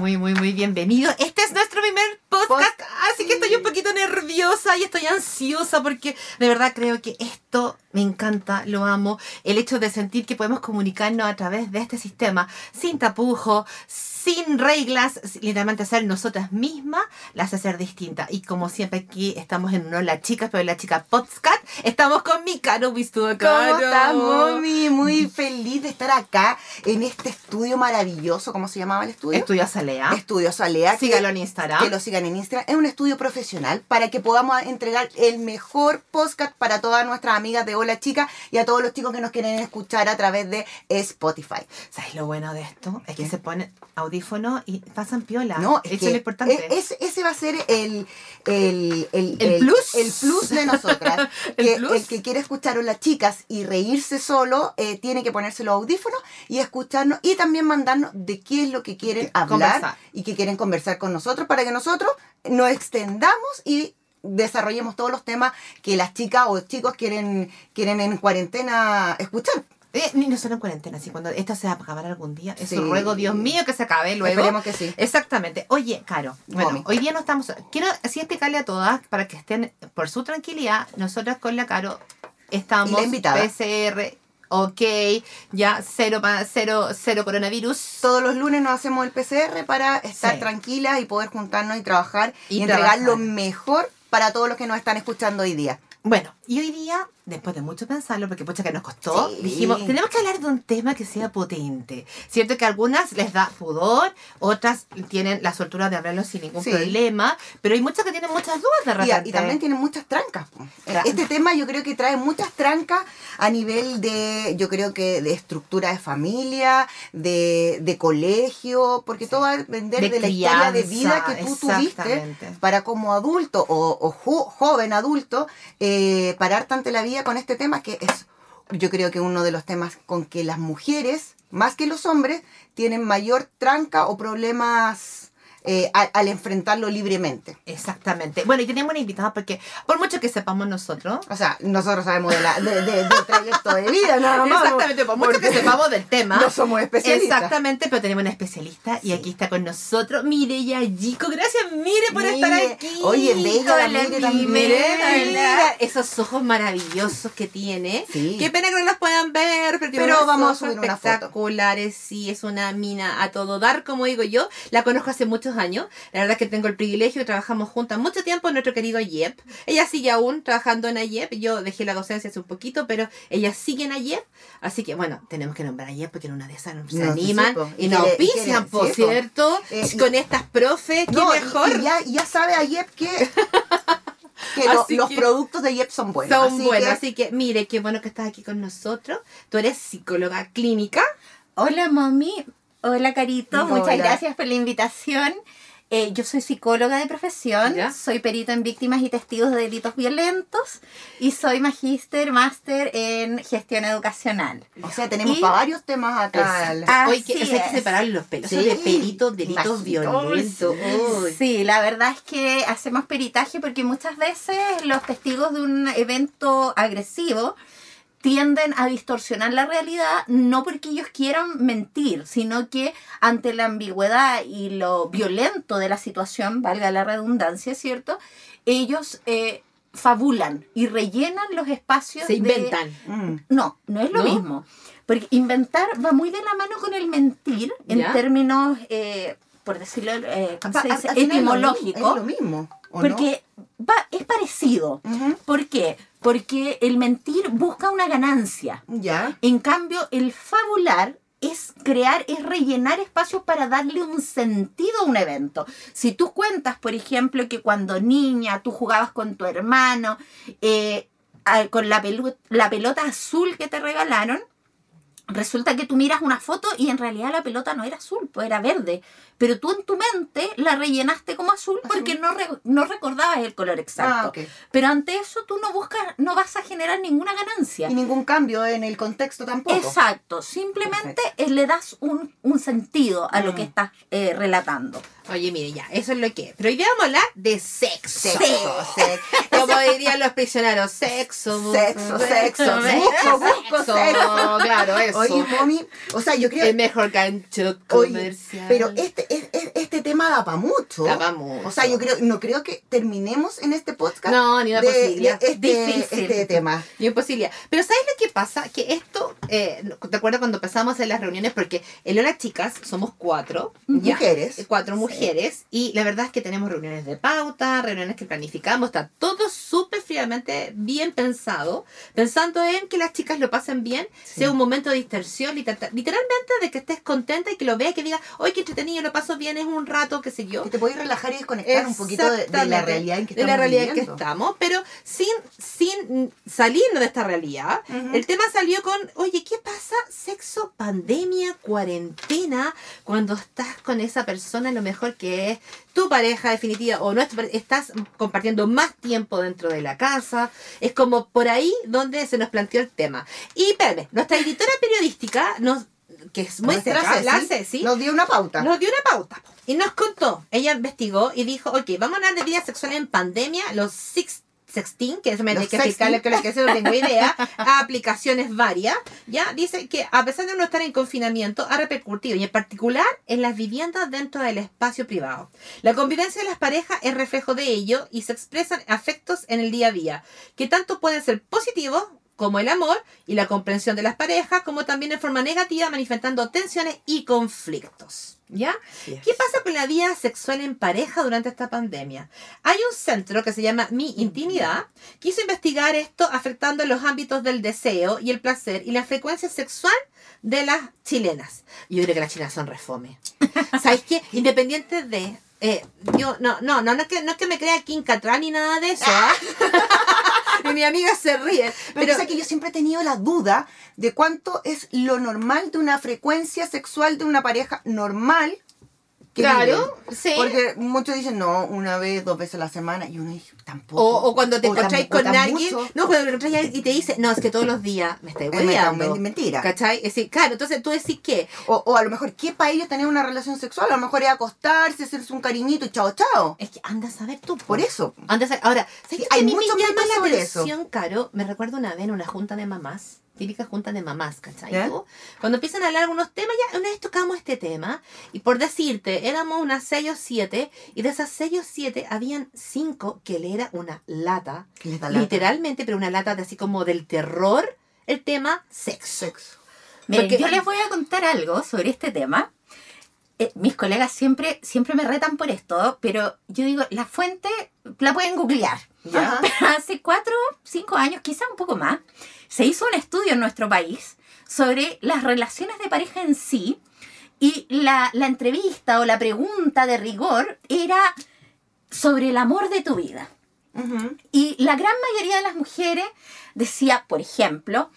muy, muy, muy bienvenido. Este es nuestro primer podcast, así que estoy un poquito nerviosa y estoy ansiosa porque de verdad creo que esto me encanta, lo amo. El hecho de sentir que podemos comunicarnos a través de este sistema, sin tapujo, sin reglas, literalmente ser nosotras mismas, las hacer distintas. Y como siempre aquí estamos en uno las chicas, pero la chica podcast, estamos con mi Caro Bistudo. ¿Cómo estás, mami? Muy feliz de estar acá en este estudio maravilloso. ¿Cómo se llamaba el estudio? Estudio Salea. Estudio Salea. Sígalo en Instagram. Que lo sigan en Instagram. Es un estudio profesional para que podamos entregar el mejor podcast para todas nuestras amigas de Hola Chica y a todos los chicos que nos quieren escuchar a través de Spotify. ¿Sabes lo bueno de esto? Es que se pone audífono y pasan piola. No, es Eso es lo importante. ese va a ser el, el, el, el, plus. El plus de nosotras. el, que, el que quiere escuchar a las chicas y reírse solo, eh, tiene que ponerse los audífonos y escucharnos y también mandarnos de qué es lo que quieren hablar y que quieren conversar con nosotros para que nosotros nos extendamos y desarrollemos todos los temas que las chicas o chicos quieren, quieren en cuarentena escuchar. Eh, ni nosotros en cuarentena, así cuando esto se va a acabar algún día. Eso ruego, Dios mío, que se acabe luego. Esperemos que sí. Exactamente. Oye, Caro, bueno, hoy día no estamos. Quiero así explicarle a todas para que estén por su tranquilidad. Nosotras con la Caro estamos PCR, ok, ya cero, cero, cero coronavirus. Todos los lunes nos hacemos el PCR para estar tranquilas y poder juntarnos y trabajar y, entregar lo mejor para todos los que nos están escuchando hoy día. Bueno, y hoy día después de mucho pensarlo, porque pucha que nos costó, dijimos, tenemos que hablar de un tema que sea potente. Cierto que a algunas les da pudor, otras tienen la soltura de hablarlo sin ningún problema, pero hay muchas que tienen muchas dudas de repente. Y, también tienen muchas trancas. Este tema yo creo que trae muchas trancas a nivel de, yo creo que de estructura de familia, de, de colegio, porque todo va a depender de, la historia de vida que tú tuviste para como adulto o, o joven adulto, eh, pararte ante la vida con este tema que es, yo creo que uno de los temas con que las mujeres, más que los hombres, tienen mayor tranca o problemas eh, al, enfrentarlo libremente. Exactamente. Bueno, y tenemos una invitada porque, por mucho que sepamos nosotros. O sea, nosotros sabemos de, la, de, de, trayecto de vida, nada más. Exactamente, por mucho que sepamos del tema. No somos especialistas. Exactamente, pero tenemos una especialista y aquí está con nosotros Mireya Yico. Gracias, Mire, por estar aquí. Oye, bella la Mire también. esos ojos maravillosos que tiene. Qué pena que no los puedan ver, pero, vamos a subir una foto. Espectaculares, sí, es una mina a todo dar, como digo yo. La conozco hace años. La verdad es que tengo el privilegio, trabajamos juntas mucho tiempo en nuestro querido AYEP. Ella sigue aún trabajando en AYEP. Yo dejé la docencia hace un poquito, pero ella sigue en AYEP. Así que, bueno, tenemos que nombrar a AYEP porque en una de esas se animan y, nos auspician, por cierto, eh, con estas profes. ¿Qué mejor? Y ya, ya sabe AYEP que... que los productos de AYEP son buenos. Son buenos, así que mire, qué bueno que estás aquí con nosotros. Tú eres psicóloga clínica. Hola, mami. Hola, Carito. Muchas gracias por la invitación. Eh, yo soy psicóloga de profesión, soy perito en víctimas y testigos de delitos violentos y soy magíster, máster en gestión educacional. O sea, tenemos para varios temas acá. Hoy que, hay que separar los pelos de peritos, delitos violentos. Sí, la verdad es que hacemos peritaje porque muchas veces los testigos de un evento agresivo tienden a distorsionar la realidad, no porque ellos quieran mentir, sino que ante la ambigüedad y lo violento de la situación, valga la redundancia, ¿cierto? Ellos eh, fabulan y rellenan los espacios. Se inventan. Mm. No, no es lo mismo. Porque inventar va muy de la mano con el mentir en términos, eh, por decirlo, eh, ¿cómo se dice? Etimológico. Es lo mismo. porque va, es parecido. ¿Por qué? porque el mentir busca una ganancia. Ya. En cambio, el fabular es crear, es rellenar espacios para darle un sentido a un evento. Si tú cuentas, por ejemplo, que cuando niña tú jugabas con tu hermano, eh, con la, la pelota azul que te regalaron, resulta que tú miras una foto y en realidad la pelota no era azul, pues era verde pero tú en tu mente la rellenaste como azul porque no, no recordabas el color exacto. Ah, pero ante eso tú no buscas, no vas a generar ninguna ganancia. Y ningún cambio en el contexto tampoco. Exacto, simplemente le das un, sentido a lo que mm. estás eh, relatando. Oye, mire, ya, eso es lo que es. Pero hoy vamos a hablar de sexo. Sexo, sexo. Como dirían los prisioneros, sexo. Sexo, sexo. Busco, busco sexo. Claro, eso. Oye, mami, o sea, yo creo... El mejor gancho comercial. pero este, este tema da para mucho. Da pa' mucho. O sea, yo creo, no creo que terminemos en este podcast No, ni una de, posibilidad. de este, Difícil. este tema. Ni una posibilidad. Pero ¿sabes lo que pasa? Que esto, eh, ¿te acuerdas cuando empezamos en las reuniones? Porque en Hola Chicas somos cuatro. ¿ya? Mujeres. Cuatro mujeres. Y la verdad es que tenemos reuniones de pauta, reuniones que planificamos. Está todo súper fríamente bien pensado. Pensando en que las chicas lo pasen bien. Sí. Sea un momento de distensión. liter- Literalmente de que estés contenta y que lo veas y que digas, hoy qué entretenido, lo paso bien, es un rato, qué sé yo. Que te puedes relajar y desconectar un poquito de, de la realidad en que de estamos la realidad en que estamos, pero sin, sin salirnos de esta realidad. Ujú. El tema salió con, oye, pandemia, cuarentena, cuando estás con esa persona, lo mejor que es tu pareja definitiva o no es tu pare- estás compartiendo más tiempo dentro de la casa. Es como por ahí donde se nos planteó el tema. Y espérame, nuestra editora periodística nos que es muy Nuestra la Ceci Ceci, Nos dio una pauta. nos dio una pauta y nos contó. Ella investigó y dijo, ok, vamos a hablar de vida sexual en pandemia, los six, 16, que eso me que explicarle que lo que es, no tengo idea, a aplicaciones varias, ya dice que a pesar de no estar en confinamiento, ha repercutido, y en particular en las viviendas dentro del espacio privado. La convivencia de las parejas es reflejo de ello y se expresan afectos en el día a día, que tanto pueden ser positivos como el amor y la comprensión de las parejas, como también en forma negativa, manifestando tensiones y conflictos. ¿Ya? ¿Qué pasa con la vida sexual en pareja durante esta pandemia? Hay un centro que se llama Mi Intimidad, que hizo investigar esto afectando los ámbitos del deseo y el placer y la frecuencia sexual de las chilenas. Yo creo que las chilenas son refome. ¿Sabes qué? Independiente de... eh, yo, no, no, no, no es que, no es que me crea Kim Cattrall ni nada de eso, ¿ah? Y mi amiga se ríe. Pero, Pero, sé que yo siempre he tenido la duda de cuánto es lo normal de una frecuencia sexual de una pareja normal. Que claro, sí. Porque muchos dicen, no, una vez, dos veces a la semana, y uno dice, tampoco. O, o cuando te encontráis con alguien, mucho. no, cuando te encontráis y te dice, no, es que todos los días me estáis Es hueveando. mentira. ¿Cachai? Es decir, claro, entonces tú decís que, O, o a lo mejor, ¿qué para ellos tener una relación sexual? A lo mejor es acostarse, hacerse un cariñito y chao, chao. es que andas a ver tú. po. Por eso. Andas a- ahora, ¿sabes Sí, qué hay a mí me llama la eso. Caro? Me recuerdo una vez en una junta de mamás, típica junta de mamás, ¿cachai? Tú? Cuando empiezan a hablar algunos temas, ya una vez tocamos este tema, y por decirte, éramos unas 6 o 7, y de esas 6 o 7 habían 5 que le era una lata, lata. literalmente, pero una lata de así como del terror, el tema sexo. Sexo. Miren, Porque- yo les voy a contar algo sobre este tema. Eh, mis colegas siempre, siempre me retan por esto, pero yo digo, la fuente la pueden googlear. ¿Ya? Hace cuatro, cinco años, quizá un poco más, se hizo un estudio en nuestro país sobre las relaciones de pareja en sí y la, la entrevista o la pregunta de rigor era sobre el amor de tu vida. Y la gran mayoría de las mujeres decía, por ejemplo,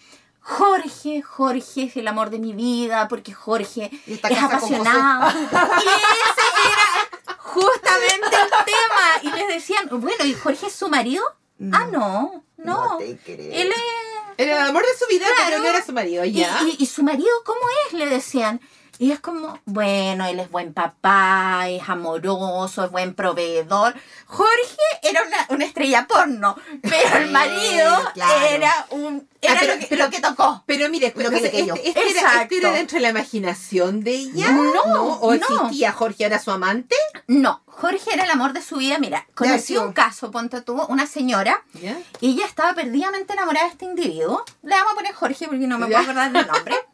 Jorge, Jorge es el amor de mi vida, porque Jorge es apasionado. Y ese era justamente el tema. Y les decían, bueno, ¿y Jorge es su marido? No. Ah, no, no. te creo. Él es... Era el amor de su vida, Claro. pero no era su marido, ¿Y, ya. y, y su marido cómo es? Le decían. Y es como, bueno, él es buen papá, es amoroso, es buen proveedor. Jorge era una, una estrella porno, pero el Sí, marido claro. era un era Ah, pero- lo, que, pero- lo que tocó. Pero mire, Lo que le cayó. este, este era, este era dentro de la imaginación de ella. No, ¿O no. existía Jorge, era su amante? No, Jorge era el amor de su vida. Mira, conocí un caso, ponte tú, una señora, y ella estaba perdidamente enamorada de este individuo. Le vamos a poner Jorge porque no me puedo acordar del nombre.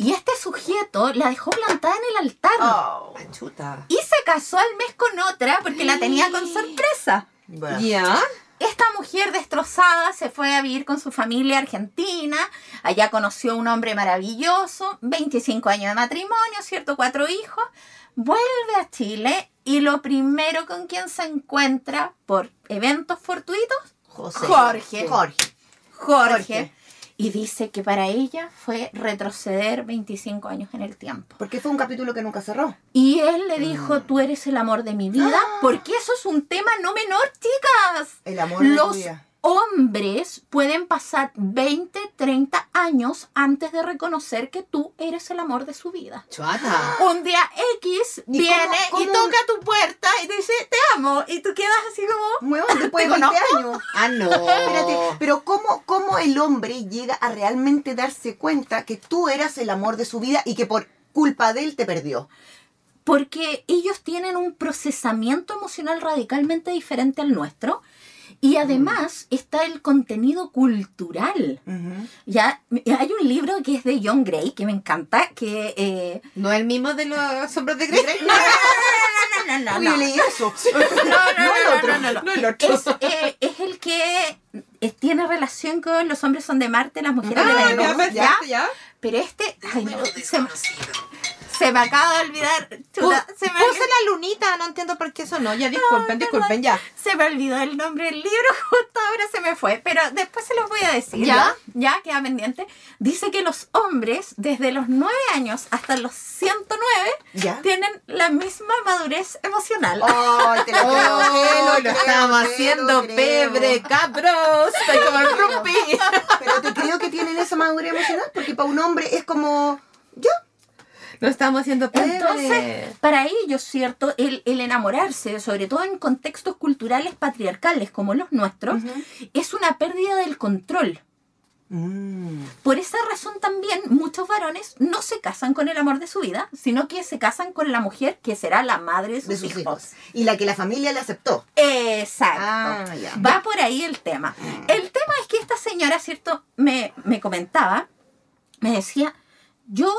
Y este sujeto la dejó plantada en el altar. Oh. Chuta. Y se casó al mes con otra porque la tenía con sorpresa. Bueno. ¿Ya? Esta mujer destrozada se fue a vivir con su familia argentina. Allá conoció a un hombre maravilloso, 25 años de matrimonio, ¿cierto? Cuatro hijos. Vuelve a Chile y lo primero con quien se encuentra por eventos fortuitos, José. Jorge. Jorge. Jorge. Jorge. Y dice que para ella fue retroceder 25 años en el tiempo. Porque fue un capítulo que nunca cerró. Y él le dijo, tú eres el amor de mi vida, porque eso es un tema no menor, chicas. El amor de tu Los vida. Hombres pueden pasar 20, 30 años antes de reconocer que tú eres el amor de su vida. Chuata. Un día X ¿Y viene cómo- y toca tu puerta y te dice, te amo. Y tú quedas así como... Huevón, después de ¿Te 20 conozco? años. Ah, no. Espérate, pero ¿cómo, ¿cómo el hombre llega a realmente darse cuenta que tú eras el amor de su vida y que por culpa de él te perdió? porque ellos tienen un procesamiento emocional radicalmente diferente al nuestro. Y además está el contenido cultural. Ujú. Ya, hay un libro que es de John Gray, que me encanta, que... eh, No el mismo de los sombros de Grey. no, no, no, no, Uy, no. leí eso. No, no, el otro. no, no, no, no. No el otro. Es, eh, es el que eh, tiene relación con los hombres son de Marte, las mujeres de Ah, Venus. ya, perfecto, ya. Pero este, ay, no, se, me- se me acaba de olvidar. chuta, Pu- se, me, Puse la lunita, no entiendo por qué eso no. Ya disculpen, disculpen, ya. se me olvidó el nombre del libro, justo ahora se me fue, pero después se los voy a decir. ¿Ya? Ya, ya queda pendiente. Dice que los hombres, desde los 9 años hasta los 109, ¿Ya? tienen la misma madurez emocional. Ay, te lo creo, Oh, te lo estamos haciendo pebre, cabros. Estoy como el rumpi. Pero te creo que tienen esa madurez emocional porque para un hombre es como. Yo. Lo estamos haciendo pebre. Entonces, para ellos, ¿cierto? El, el enamorarse, sobre todo en contextos culturales patriarcales como los nuestros, es una pérdida del control. Mm. Por esa razón también muchos varones no se casan con el amor de su vida, sino que se casan con la mujer que será la madre de sus, De sus hijos. hijos. Y la que la familia le aceptó. Exacto. Ah. Va por ahí el tema. El tema es que esta señora, ¿cierto? Me, me comentaba, me decía, yo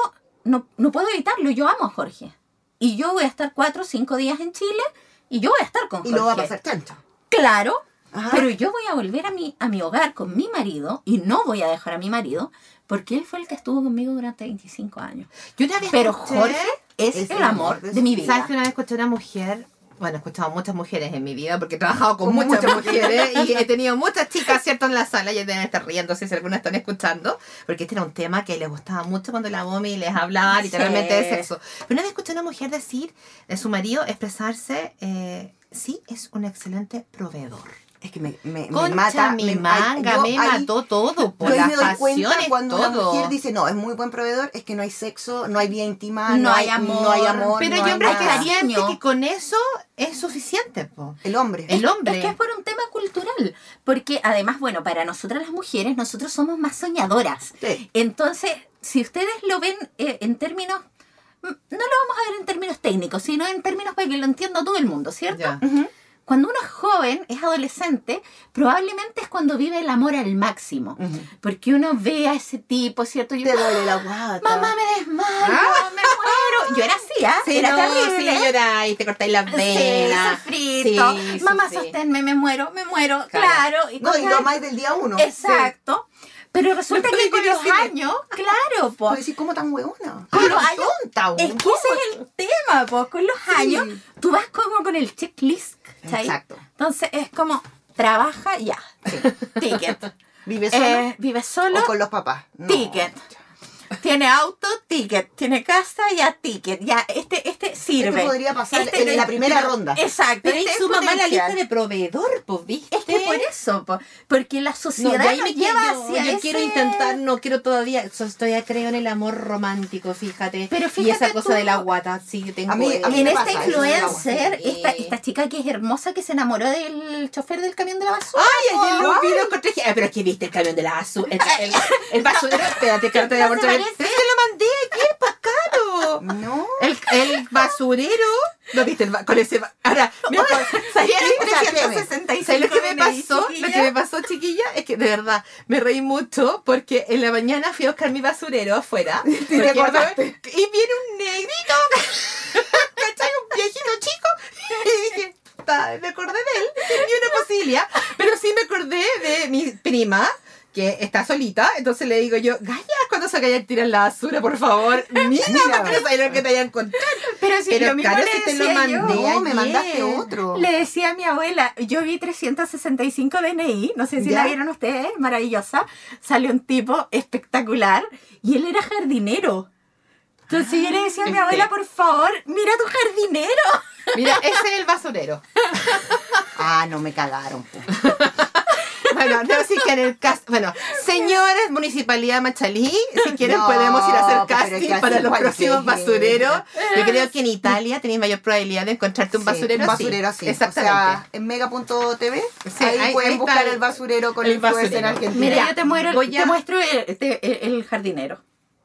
no, no puedo evitarlo, yo amo a Jorge. Y yo voy a estar cuatro o cinco días en Chile y yo voy a estar con Y Jorge. lo va a pasar chancho. Claro, Ajá. pero yo voy a volver a mi, a mi hogar con mi marido y no voy a dejar a mi marido porque él fue el que estuvo conmigo durante 25 años. Yo una vez Pero Jorge es, es el amor de, mi vida. ¿Sabes que una vez escuché a una mujer? Bueno, he escuchado muchas mujeres en mi vida porque he trabajado con Con muchas muchas mujeres y he tenido muchas chicas, ¿cierto? En la sala y deben estar riéndose si algunas están escuchando, porque este era un tema que les gustaba mucho cuando la Bomi les hablaba literalmente de sexo. Pero una vez escuché a una mujer decir de su marido expresarse, eh, sí, es un excelente proveedor. Es que me, me, me Concha, mata. mi me, manga, yo me ahí- mató todo, por Yo ahí las me doy cuenta cuando una todo. mujer dice, no, es muy buen proveedor, es que no hay sexo, no hay vida íntima, No no, hay amor. no hay amor. Pero no yo hombre que con eso es suficiente, po. El hombre. El Es- hombre. Es que es por un tema cultural. Porque además, bueno, para nosotras las mujeres, nosotros somos más soñadoras. Sí. Entonces, si ustedes lo ven eh, en términos, mm, no lo vamos a ver en términos técnicos, sino en términos para que lo entienda todo el mundo, ¿cierto? Ya. Ujú. Cuando uno es joven, es adolescente, probablemente es cuando vive el amor al máximo. Porque uno ve a ese tipo, ¿cierto? Y Te duele la guata. mamá, me desmayo, me muero. Yo era así, ¿ah? Sí, era no, terrible. sí, lloráis, te cortáis las venas. Sí, sofrito. Sí, Mamá, sosténme, me muero, me muero. Claro. Claro. y No, y lo más del día uno. Exacto. Pero resulta que con los años, claro, pues. decir, ¿cómo tan hueona? Con los ¿Cómo años- Es que ese es el tema, pues. Con los años, tú vas como con el checklist. ¿cachai? Exacto. Entonces es como, trabaja ya. Ticket. ¿Vive solo Eh, vive solo, o con los papás? No. ticket. Tiene auto, ticket. Tiene casa, ya ticket. Ya, este, este sirve. Este podría pasar Este en no- la primera ronda. Exacto. Pero este y es su mamá la lista de proveedor, pues, ¿viste? Es que por eso, po, porque la No, sociedad de ahí me lleva quiero, hacia yo ese- quiero intentar, no quiero todavía, so- estoy creo en el amor romántico, fíjate. Pero y fíjate esa cosa tú- de la guata, sí que tengo. A mí- a mí en esta pasa de la influencer, esta, esta chica que es hermosa que se enamoró del chofer del camión de la basura. Ay, ayer lo vi, lo encontré. Ah, pero es que viste el camión de la basura. El, el, el basurero. Espérate, que no te voy a ¿No se mostrar. parece? Pero es que lo mandé ayer, pues caro. No. El, el basurero. ¿No viste? El, ba- con ese. ba- Ahora, mira, ¿sabes qué? O sea, ¿qué? 365 ¿Sabes lo que me pasó? Lo chiquilla. que me pasó, chiquilla, es que de verdad me reí mucho porque en la mañana fui a buscar mi basurero afuera. te porque-. Y viene un negrito, ¿cachai? Un viejito chico. Y dije, me acordé de él, tenía una posibilidad. Pero sí me acordé de mi prima. Que está solita, entonces le digo yo, Gaya, cuando se vaya a tirar la basura, por favor, mira, Mira. saber lo que te vayan a encontrar. Pero si Pero lo claro, si te lo yo. mandé. Me mandaste otro. Le decía a mi abuela, yo vi 365 DNI, no sé si ¿Ya? la vieron ustedes, maravillosa. Salió un tipo espectacular y él era jardinero. Entonces yo le decía a mi este. abuela, por favor, mira tu jardinero. Mira, ese es el basurero. Ah, no me cagaron. Bueno, no, sí que en el cast, bueno, señores, Municipalidad de Machalí, si quieren No, podemos ir a hacer casting para los próximos basureros. Yo creo que en Italia tenéis mayor probabilidad de encontrarte un Sí, basurero un así. basurero así. Exactamente. O sea, en mega.tv, Sí, ahí, ahí- pueden ahí buscar el- basurero con el influencer basurero. argentino. Mira, yo te, muero, voy te a- muestro el, te- el- el jardinero.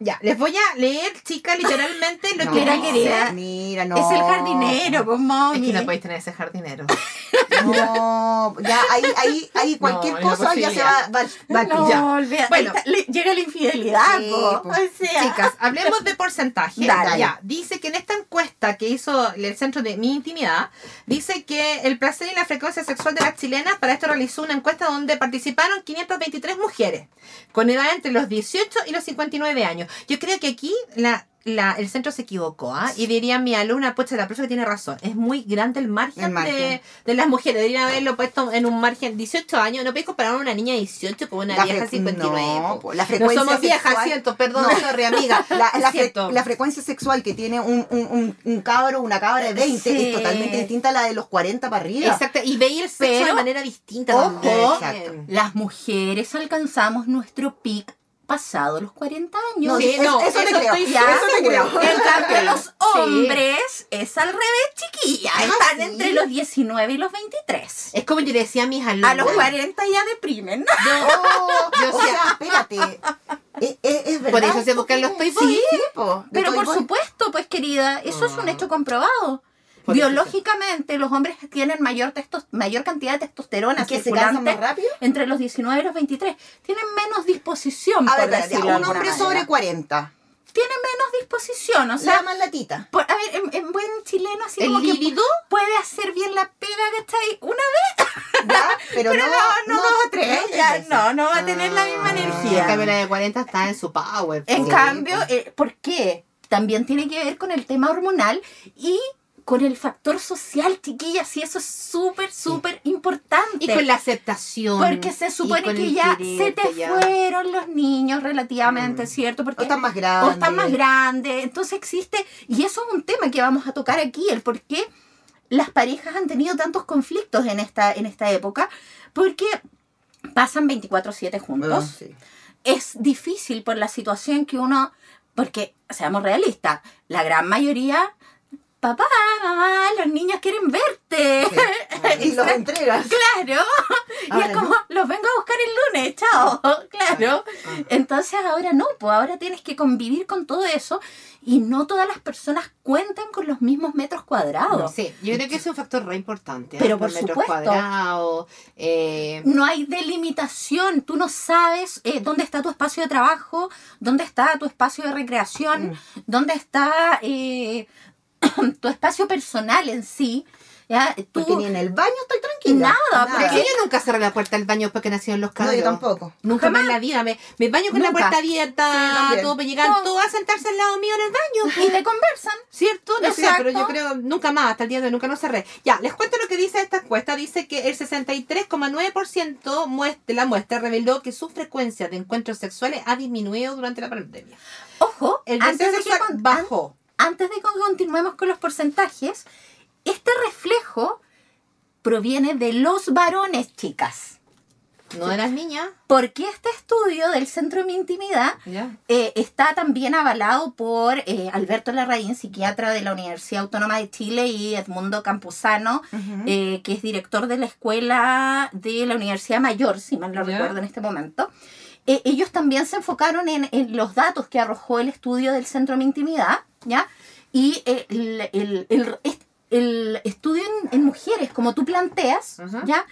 Ya, les voy a leer, chicas, literalmente lo No, que dice- querida. Mira, no. Es el jardinero, pues mami. Es que no podéis tener ese jardinero. No, ya ahí, ahí, ahí cualquier No, cosa ya se va, va, va No, olvida- Bueno. está, le- llega la infidelidad, Sí, po. po. O sea, Chicas, hablemos de porcentaje. Dale. Ya, dice que en esta encuesta que hizo el Centro de Mi Intimidad, dice que el placer y la frecuencia sexual de las chilenas, para esto realizó una encuesta donde participaron 523 mujeres, con edad entre los 18 y los 59 años. Yo creo que aquí la, la- el centro se equivocó, ¿ah? Y diría mi alumna, pues la profe tiene razón, es muy grande el margen, El margen. De, de las mujeres, deberían haberlo puesto en un margen 18 años, no podéis comparar a una niña de 18 con una La vieja fre- 59. no, po. la No frecuencia somos viejas, sexual- siento, perdón, No. sorry, amiga. La, la, fre- la frecuencia sexual que tiene un, un, un, un cabro, una cabra de 20, Sí. es totalmente distinta a la de los 40 para arriba. Exacto, y veía el sexo Pero, de manera distinta ojo, las mujeres alcanzamos nuestro pic pasado los 40 años. No, Sí, no, eso te eso creo. estoy Ya, eso te creo. En cambio, los Sí. hombres es al revés, chiquilla. Ah, Están ¿sí? entre los 19 y los 23. Es como yo decía a mis alumnos. A los 40 ya deprimen. Oh, Yo o sé- sea, espérate. Es, es, es verdad. Por eso se buscan los Toy Boy. Sí, po, Pero por Boy. supuesto, pues querida, eso es un Ah. hecho comprobado. Por eso Biológicamente, los hombres tienen mayor, testos, mayor cantidad de testosterona ¿Y que se cansan más rápido? entre los 19 y los 23. Tienen menos disposición, A por ver, decirlo de un hombre manera. sobre 40. Tiene menos disposición, o sea, sea, más latita. por- a ver, en, en buen chileno, así ¿El como que líbido? puede hacer bien la pega, ¿cachai? Una vez, ¿Ya? Pero, pero no, no, dos o tres, no ya, no, no va a tener la misma Ah. energía. En cambio, la de 40 está en su power. En cambio, eh, ¿por qué? También tiene que ver con el tema hormonal y con el factor social, chiquillas, y eso es súper, súper importante. Y con la aceptación. Porque se supone que ya se te ya. fueron los niños relativamente, Mm. ¿cierto? Porque O están más o grandes. están más grandes. Entonces existe, y eso es un tema que vamos a tocar aquí, el por qué las parejas han tenido tantos conflictos en esta, en esta época, porque pasan 24/7 juntos Ah, sí. es difícil por la situación que uno, porque seamos realistas, la gran mayoría, papá, mamá, los niños quieren verte. Sí. Y los entregas. Claro, y Ahora es como, no. los vengo a buscar el lunes, chao, claro. Ah. Entonces ahora no, pues ahora tienes que convivir con todo eso y no todas las personas cuentan con los mismos metros cuadrados. Sí, yo creo que es un factor re importante. ¿eh? Pero por metros supuesto. cuadrados, eh, No hay delimitación, tú no sabes eh, dónde está tu espacio de trabajo, dónde está tu espacio de recreación, Mm. dónde está eh, tu espacio personal en sí. ¿ya? Tú, Porque ni en el baño estoy tranquila. Nada, Pero porque- yo nunca cerré la puerta del baño porque nacieron los No, cabros. yo tampoco. Nunca más en la vida. Me, me baño con la puerta abierta, todo, pues llegan No. todos a sentarse al lado mío en el baño. y te conversan. ¿Cierto? No sé, Exacto. pero yo creo nunca más, hasta el día de hoy nunca no cerré. Ya, les cuento lo que dice esta encuesta. Dice que el 63,9% muest- de la muestra reveló que su frecuencia de encuentros sexuales ha disminuido durante la pandemia. Ojo, El antes deseo sexual bajó. An- antes de que continuemos con los porcentajes, este reflejo proviene de los varones, chicas. ¿No eras niña? Porque este estudio del Centro de Mi Intimidad Ya. eh, está también avalado por eh, Alberto Larraín, psiquiatra de la Universidad Autónoma de Chile, y Edmundo Campuzano, Ujú. eh, que es director de la escuela de la Universidad Mayor, si mal no Ya. recuerdo en este momento. Eh, ellos también se enfocaron en, en los datos que arrojó el estudio del Centro de Mi Intimidad, ¿ya? Y eh, el, el- el- est- el estudio en, en mujeres, como tú planteas. ¿ya?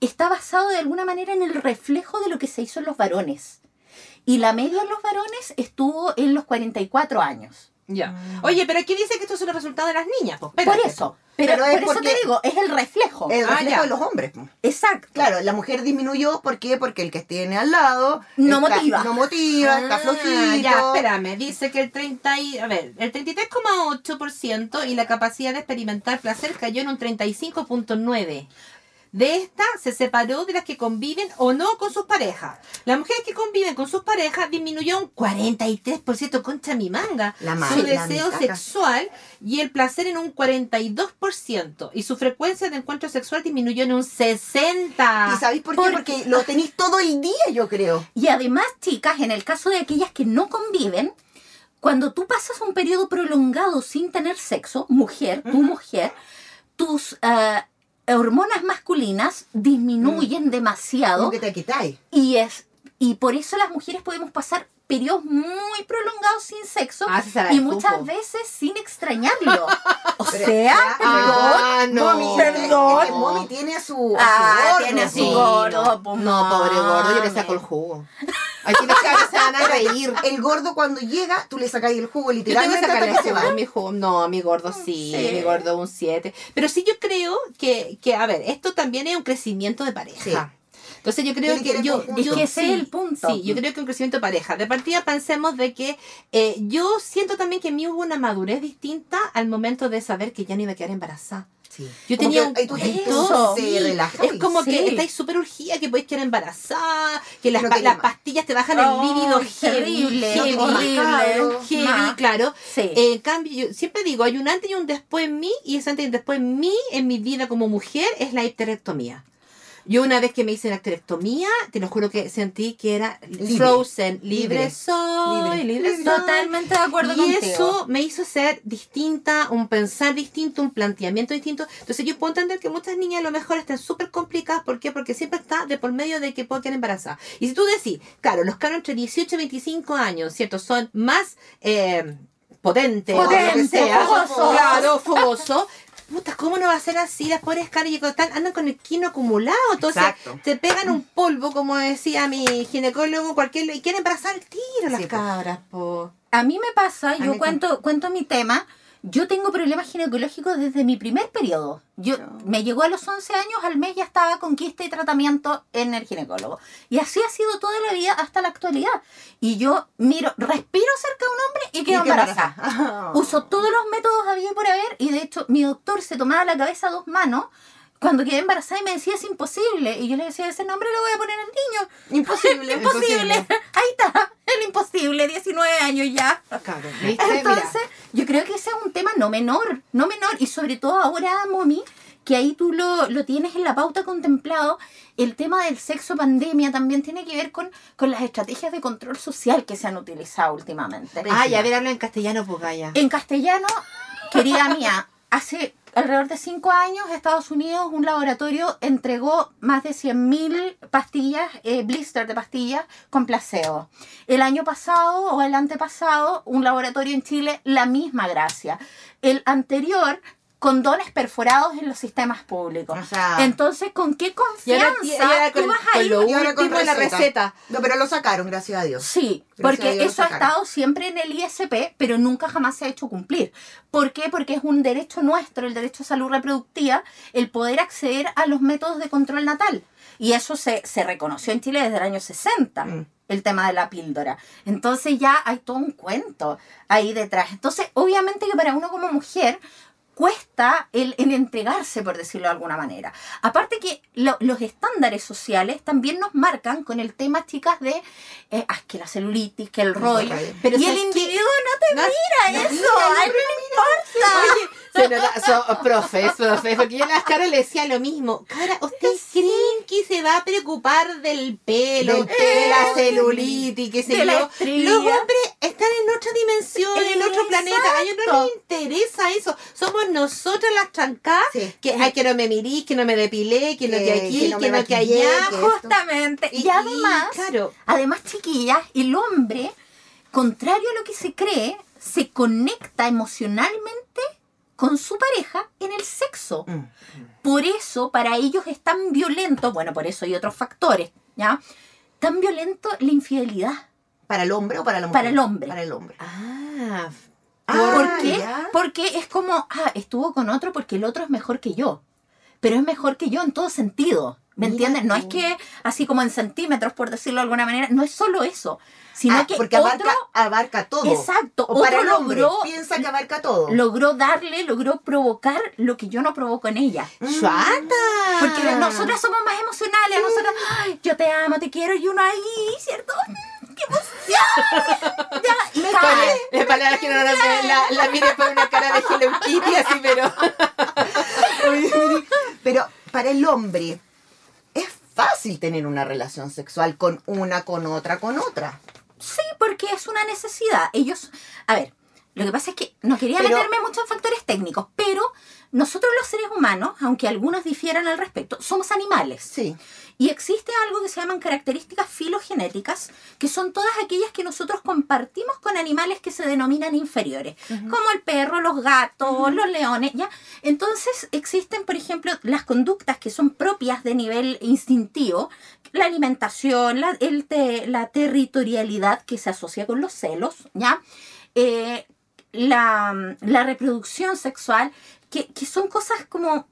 Está basado de alguna manera en el reflejo de lo que se hizo en los varones. Y la media en los varones estuvo en los 44 años. Ya. Oye, pero aquí dice que estos son los resultados de las niñas. Pues, Por eso. Pero, Pero es por eso te digo, es el reflejo. El Ah, reflejo de los hombres. Exacto. Claro, la mujer disminuyó, ¿por qué? Porque el que tiene al lado No está- motiva. No motiva, está Ah, flojito. Ya, espérame. Dice que el 30 y, a ver, el 33,8% y la capacidad de experimentar placer cayó en un 35,9%. De esta se separó de las que conviven o no con sus parejas. Las mujeres que conviven con sus parejas disminuyó un 43%, concha mi manga. La su la deseo sexual y el placer en un 42%. Y su frecuencia de encuentro sexual disminuyó en un 60%. ¿Y sabéis por qué? Porque- Porque lo tenéis todo el día, yo creo. Y además, chicas, en el caso de aquellas que no conviven, cuando tú pasas un periodo prolongado sin tener sexo, mujer, tu mujer, tus eh, hormonas masculinas disminuyen demasiado Como que te quitáis. y es y por eso las mujeres podemos pasar periodos muy prolongados sin sexo Ah, sí, y el muchas cupo. veces sin extrañarlo. O Pero- sea, Ah, no. Mami, Perdón. es que Mami tiene a su, a Ah, su gordo. tiene a su Sí, gordo, no, pues, no, pobre gordo, yo le saco el jugo. Aquí los cabros se van a reír. El gordo cuando llega, tú le sacas el jugo Yo tengo que literalmente hasta sacarle que se jugo va. a mi jugo. No, mi gordo sí, Sí. mi gordo un 7. Pero sí yo creo que, que, a ver, esto también es un crecimiento de pareja. Entonces yo creo que yo. Es que ese sí, es el punto. Sí, yo creo que un crecimiento de pareja. De partida pensemos de que eh, yo siento también que en mí hubo una madurez distinta al momento de saber que ya no iba a quedar embarazada. Sí. Yo Como tenía que un sí. relaja. Es como Sí. que estáis súper urgida, que podéis quedar embarazada, que las, pa- las pastillas te bajan el Ay, líbido terrible, heavy, heavy, Ma. claro. Sí. Eh, en cambio, yo siempre digo, hay un antes y un después en mí, y ese antes y un después en mí, en mi vida como mujer, es la histerectomía. Yo una vez que me hice la histerectomía, te lo juro que sentí que era Libre. frozen, libre, Libre. soy, Libre. libre, soy. Totalmente de acuerdo y contigo. eso me hizo ser distinta, un pensar distinto, un planteamiento distinto. Entonces yo puedo entender que muchas niñas a lo mejor están súper complicadas. ¿Por qué? Porque siempre está de por medio de que puedo quedar embarazada. Y si tú decís, claro, los caros entre 18 y 25 años, ¿cierto? Son más eh, potentes, o lo que Potentes, sea. fogosos. Claro, fogoso. Puta, ¿cómo no va a ser así? Las pobres caras y están- andan con el quino acumulado. Entonces, Exacto. te pegan un polvo, como decía mi ginecólogo, cualquier y quieren embarazar al tiro las Sí, po. cabras, po. A mí me pasa, mí yo cuento, cuento mi tema. Yo tengo problemas ginecológicos desde mi primer periodo. Yo me llegó a los 11 años, al mes ya estaba con quiste y tratamiento en el ginecólogo. Y así ha sido toda la vida hasta la actualidad. Y yo miro, respiro cerca de un hombre y quedo Y embarazada. embarazada. Uso todos los métodos había por haber y de hecho mi doctor se tomaba la cabeza a dos manos cuando quedé embarazada y me decía es imposible. Y yo le decía ese nombre lo voy a poner al niño. Imposible. Imposible. Ahí está, el imposible, 19 años ya. Mira. Entonces, yo creo que ese es un tema no menor, no menor, y sobre todo ahora, Momi, que ahí tú lo, lo tienes en la pauta contemplado, el tema del sexo pandemia también tiene que ver con, con las estrategias de control social que se han utilizado últimamente. Ay, a ver, habla en castellano, pues Gaya. En castellano, querida mía, hace alrededor de cinco años Estados Unidos, un laboratorio entregó más de 100.000 pastillas, eh, blister de pastillas con placebo. El año pasado o el antepasado, un laboratorio en Chile, la misma gracia. El anterior, condones perforados en los sistemas públicos. O sea, Entonces, ¿con qué Y ahora, confianza y ahora tú con, vas a con ir lo con último en la receta. No, pero lo sacaron, gracias a Dios. Sí, Gracias porque Dios lo eso ha estado siempre en el ISP, pero nunca jamás se ha hecho cumplir. ¿Por qué? Porque es un derecho nuestro, el derecho a salud reproductiva, el poder acceder a los métodos de control natal. Y eso se, se reconoció en Chile desde el año 60, Mm. el tema de la píldora. Entonces ya hay todo un cuento ahí detrás. Entonces, obviamente que para uno como mujer cuesta el, el entregarse, por decirlo de alguna manera. Aparte que lo- los estándares sociales también nos marcan con el tema, chicas, de eh, ah, que la celulitis, que el rollo. Pero y el individuo no te No- mira no eso. no, él no le importa. Oye, se nota, so, profes, profes, porque yo a las caras le decía lo mismo. Cara, ¿ustedes creen que se va a preocupar del pelo, Del de la pelo, celulitis, de la estría. Los hombres están en otra dimensión, en otro planeta. A ellos no les interesa eso. Somos nosotras las trancadas Sí. que, ay, que no me mirís, que no me depilé, que, no Que- aquí, que que no que, allá. que esto. Justamente. Y, Y- además, y, claro. además, chiquillas, el hombre, contrario a lo que se cree, se conecta emocionalmente con su pareja en el sexo. Mm. Por eso, para ellos es tan violento, bueno, por eso hay otros factores, ¿ya? Tan violento la infidelidad. ¿Para el hombre o para la mujer? Para el hombre. Para el hombre. Ah, Ah, ¿Por qué? ya. Porque es como, ah, estuvo con otro porque el otro es mejor que yo. Pero es mejor que yo en todo sentido. ¿Me entiendes? No es que así como en centímetros, por decirlo de alguna manera, no es solo eso, sino Ah, que porque otro abarca, abarca todo. Exacto, O para otro el hombre, logró- piensa que abarca todo. logró darle, logró provocar lo que yo no provoco en ella. ¡Chuata! Porque nosotras somos más emocionales, nosotras, ay, yo te amo, te quiero, y uno ahí, ¿cierto? Mm, ¡Qué emoción! Ya, me cae. Las palabras que no ven, la, la mire por una cara de Hello Kitty, así, pero. Pero para el hombre fácil tener una relación sexual con una, con otra, con otra. Sí, porque es una necesidad. Ellos, a ver, lo que pasa es que no quería Pero- meterme mucho en factores técnicos, pero nosotros los seres humanos, aunque algunos difieran al respecto, somos animales. Sí. Y existe algo que se llaman características filogenéticas, que son todas aquellas que nosotros compartimos con animales que se denominan inferiores, como el perro, los gatos, los leones, ¿ya? Entonces existen, por ejemplo, las conductas que son propias de nivel instintivo, la alimentación, la, el la territorialidad que se asocia con los celos, ¿ya? Eh, la, la, reproducción sexual, que, que son cosas como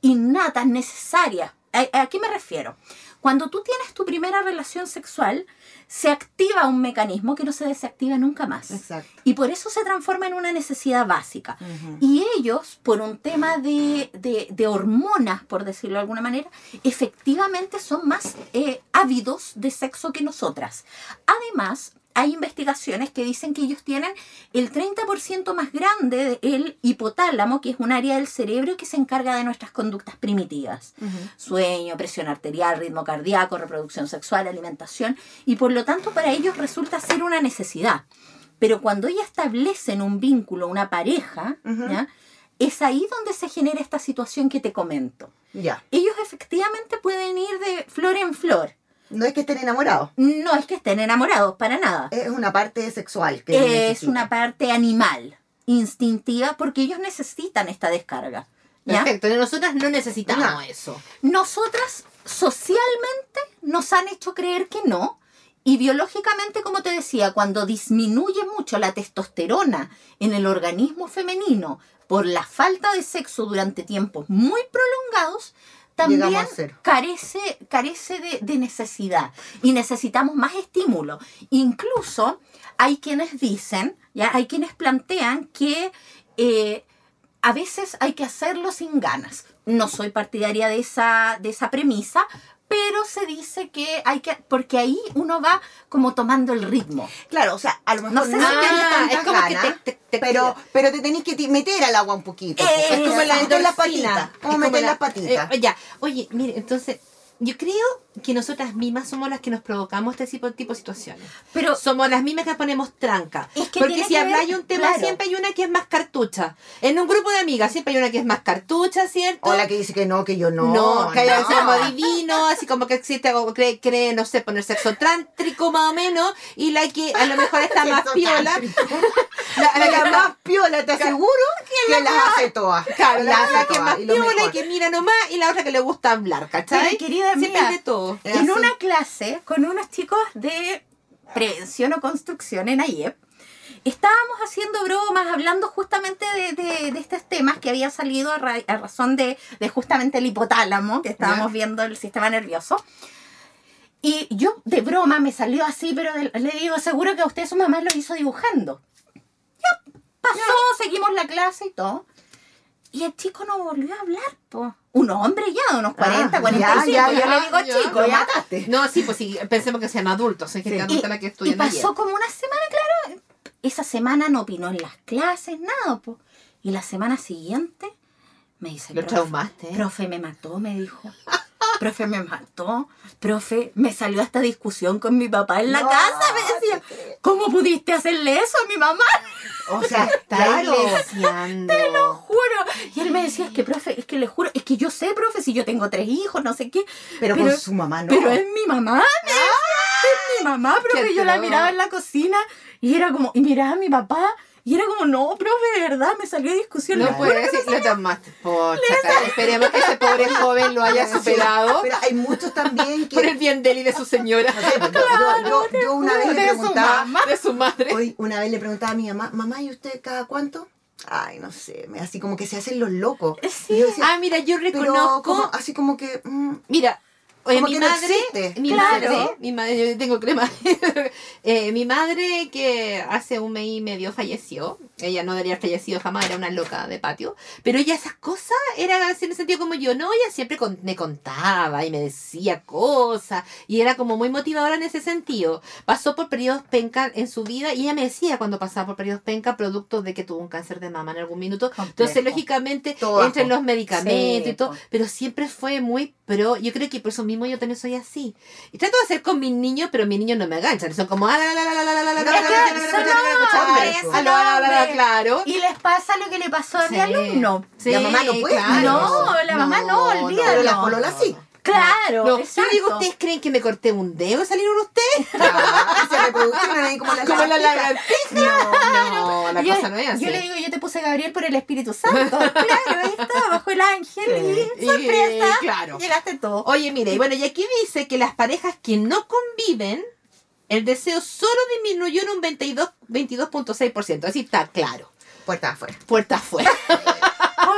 innatas, necesarias ¿A, qué me refiero? Cuando tú tienes tu primera relación sexual, se activa un mecanismo que no se desactiva nunca más. Exacto. Y por eso se transforma en una necesidad básica. Y ellos, por un tema de, de, hormonas, por decirlo de alguna manera, efectivamente son más eh, ávidos de sexo que nosotras. Además, hay investigaciones que dicen que ellos tienen el 30% más grande del hipotálamo, que es un área del cerebro que se encarga de nuestras conductas primitivas. Sueño, presión arterial, ritmo cardíaco, reproducción sexual, alimentación, y por lo tanto para ellos resulta ser una necesidad. Pero cuando ellos establecen un vínculo, una pareja, es ahí donde se genera esta situación que te comento. Ya. Ellos efectivamente pueden ir de flor en flor no es que estén enamorados. No es que estén enamorados, para nada. Es una parte sexual. Que es una parte animal, instintiva, porque ellos necesitan esta descarga. Perfecto, nosotras no necesitamos eso. Nosotras socialmente nos han hecho creer que no. Y biológicamente, como te decía, cuando disminuye mucho la testosterona en el organismo femenino por la falta de sexo durante tiempos muy prolongados, también carece, carece de, necesidad y necesitamos más estímulo. Incluso hay quienes dicen, ya hay quienes plantean que eh, a veces hay que hacerlo sin ganas. No soy partidaria de esa, de esa premisa, pero se dice que hay que, porque ahí uno va como tomando el ritmo. Claro, o sea, a lo mejor no, sé ah, es como que te, pero, pero te tenés que meter al agua un poquito. es como la, meter las patitas. Como meter las patitas. Eh, ya, oye, mire, entonces yo creo que nosotras mismas somos las que nos provocamos este tipo, tipo de situaciones. Pero somos las mismas que ponemos tranca. Porque si habla un tema, siempre hay una que es más cartucha. En un grupo de amigas siempre hay una que es más cartucha, ¿cierto? O la que dice que no, que yo no. No, que hay algo divino, así como que existe, o cree, cree, no sé, poner sexo trántrico más o menos, y la que a lo mejor está más piola. La, la, que más piola, te aseguro que, las hace todas. Claro, la, que más piola y que mira nomás, y la otra que le gusta hablar, ¿cachai? querida mía, de todo en una clase con unos chicos de prevención o construcción en AIEP, estábamos haciendo bromas, hablando justamente de, estos temas que había salido a, razón de, justamente el hipotálamo, que estábamos viendo el sistema nervioso. Y yo de broma me salió así, pero le digo, seguro que a usted su mamá lo hizo dibujando. Ya pasó, seguimos la clase y todo. Y el chico no volvió a hablar, po. Un hombre ya, unos 40, 45. Ya, ya, yo le digo chico, lo mataste. No, sí, pues sí, pensemos que sean adultos, es que sí. la que Y pasó como una semana, claro. Esa semana no opinó en las clases, nada, po. Y la semana siguiente me dice, Lo traumaste. Profe, me mató, me dijo. profe, me mató. Profe, me salió esta discusión con mi papá en la casa. Me decía, ¿cómo pudiste hacerle eso a mi mamá? O sea, está. Te lo juro. Y él me decía, es que, profe, es que le juro, es que yo sé, profe, si yo tengo tres hijos, no sé qué. Pero, con su mamá no. Pero es mi mamá. ¡Ah! Es mi mamá, profe. Yo la miraba en la cocina y era como, y miraba a mi papá. Y era como, no, profe, de verdad, me salió discusión. No puede decir, lo llamaste. Pocha, esperemos que ese pobre joven lo haya superado. Pero hay muchos también que... Por el bien de él y de su señora. yo, yo, una vez le preguntaba... de su madre. Hoy, una vez le preguntaba a mi mamá, mamá, ¿y usted cada cuánto? Ay, no sé, así como que se hacen los locos. Sí. ah, mira, yo reconozco... así como que... Mm, mira, Oye, mi madre, mi madre, mi madre, yo tengo crema. eh, mi madre que hace un mes y medio falleció. Ella no debería haber fallecido jamás, era una loca de patio. Pero ella esas cosas era en el sentido como yo, no, ella siempre me contaba y me decía cosas y era como muy motivadora en ese sentido. Pasó por periodos penca en su vida y ella me decía cuando pasaba por periodos penca producto de que tuvo un cáncer de mama en algún minuto. Entonces, lógicamente, entre los medicamentos y todo, pero siempre fue muy pro. Yo creo que por eso mismo yo también soy así. Y trato de hacer con mis niños, pero mis niños no me aganchan. Son como. claro. Y les pasa lo que le pasó a mi alumno. La mamá no puede. No, la mamá no, olvídalo. La polola sí. Claro, No, yo exacto. digo, ¿ustedes creen que me corté un dedo y salieron ustedes? Ah, se ahí como Como la lagartija. No, la yo, cosa no es así. yo le digo, yo te puse Gabriel por el Espíritu Santo. claro, ahí está, bajo el ángel Sí, y y- sorpresa. claro. Llegaste tú. Oye, mire, y bueno, y aquí dice que las parejas que no conviven, el deseo solo disminuyó en un 22 22.6%. Así está claro. Puerta afuera. Puerta afuera.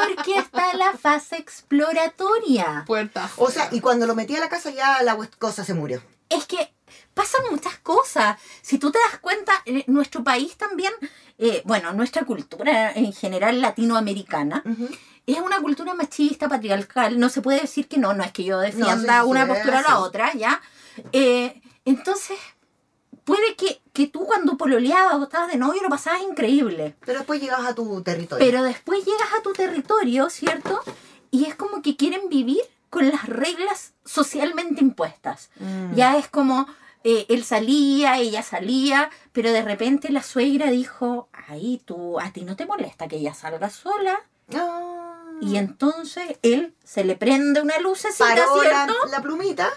Porque está la fase exploratoria. Puerta. O sea, y cuando lo metí a la casa ya la cosa se murió. Es que pasan muchas cosas. Si tú te das cuenta, eh, nuestro país también, eh, bueno, nuestra cultura en general latinoamericana, es una cultura machista, patriarcal. No se puede decir que no, no es que yo defienda No, sí, una sí, postura o la otra, ¿ya? Eh, entonces, puede que, que tú cuando pololeabas o estabas de novio lo pasabas increíble. Pero después llegabas a tu territorio. Pero después llegas a tu territorio, ¿cierto? Y es como que quieren vivir con las reglas socialmente impuestas. Mm. Ya es como eh, él salía, ella salía, pero de repente la suegra dijo, ay, tú, a ti no te molesta que ella salga sola. Ah. Y entonces él se le prende una lucecita, Paró la, ¿cierto? la plumita.